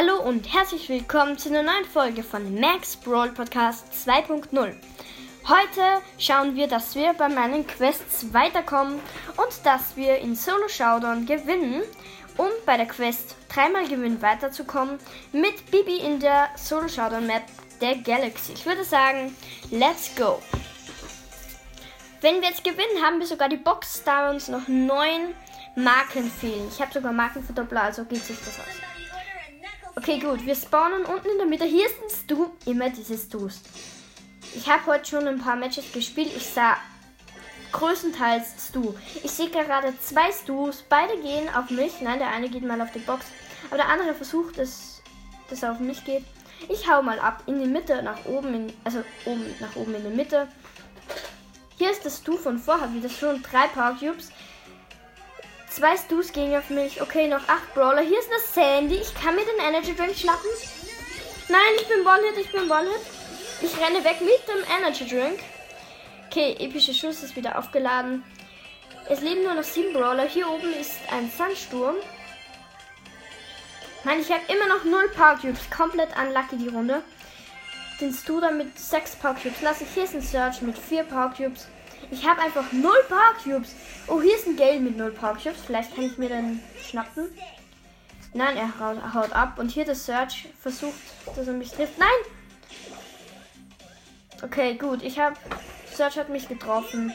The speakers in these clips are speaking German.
Hallo und herzlich willkommen zu einer neuen Folge von Max Brawl Podcast 2.0. Heute schauen wir, dass wir bei meinen Quests weiterkommen und dass wir in Solo Showdown gewinnen, um bei der Quest dreimal gewinnen weiterzukommen mit Bibi in der Solo Showdown Map der Galaxy. Ich würde sagen, let's go. Wenn wir jetzt gewinnen, haben wir sogar die Box, da uns noch neun Marken fehlen. Ich habe sogar Markenverdoppler, also geht sich das aus. Okay, gut. Wir spawnen unten in der Mitte. Hier ist ein Stu. Immer diese Stus. Ich habe heute schon ein paar Matches gespielt. Ich sah größtenteils Stu. Ich sehe gerade zwei Stus. Beide gehen auf mich. Nein, der eine geht mal auf die Box. Aber der andere versucht, dass das auf mich geht. Ich hau mal ab. In die Mitte, nach oben. In, also oben, nach oben in die Mitte. Hier ist das Stu von vorher wieder schon drei Power Cubes. Zwei Stus gehen auf mich. Okay, noch acht Brawler. Hier ist eine Sandy. Ich kann mir den Energy Drink schnappen. Nein, ich bin One-Hit, ich bin One-Hit. Ich renne weg mit dem Energy Drink. Okay, epische Schuss ist wieder aufgeladen. Es leben nur noch sieben Brawler. Hier oben ist ein Sandsturm. Nein, ich habe immer noch null Power Cubes. Komplett unlucky die Runde. Den Stu da mit sechs Power Cubes lasse ich. Hier ist ein Search mit vier Power Cubes. Ich habe einfach null Power Cubes. Oh, hier ist ein Gale mit null Power Cubes. Vielleicht kann ich mir den schnappen. Nein, er haut ab. Und hier der Search versucht, dass er mich trifft. Nein! Okay, gut. Ich habe. Search hat mich getroffen.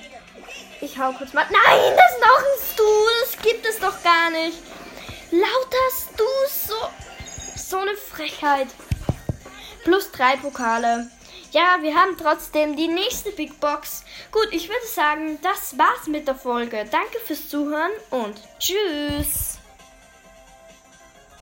Ich hau kurz mal. Nein, das ist noch ein Stu. Das gibt es doch gar nicht. Lauter Stus. So. So eine Frechheit. Plus drei Pokale. Ja, wir haben trotzdem die nächste Big Box. Gut, ich würde sagen, das war's mit der Folge. Danke fürs Zuhören und tschüss.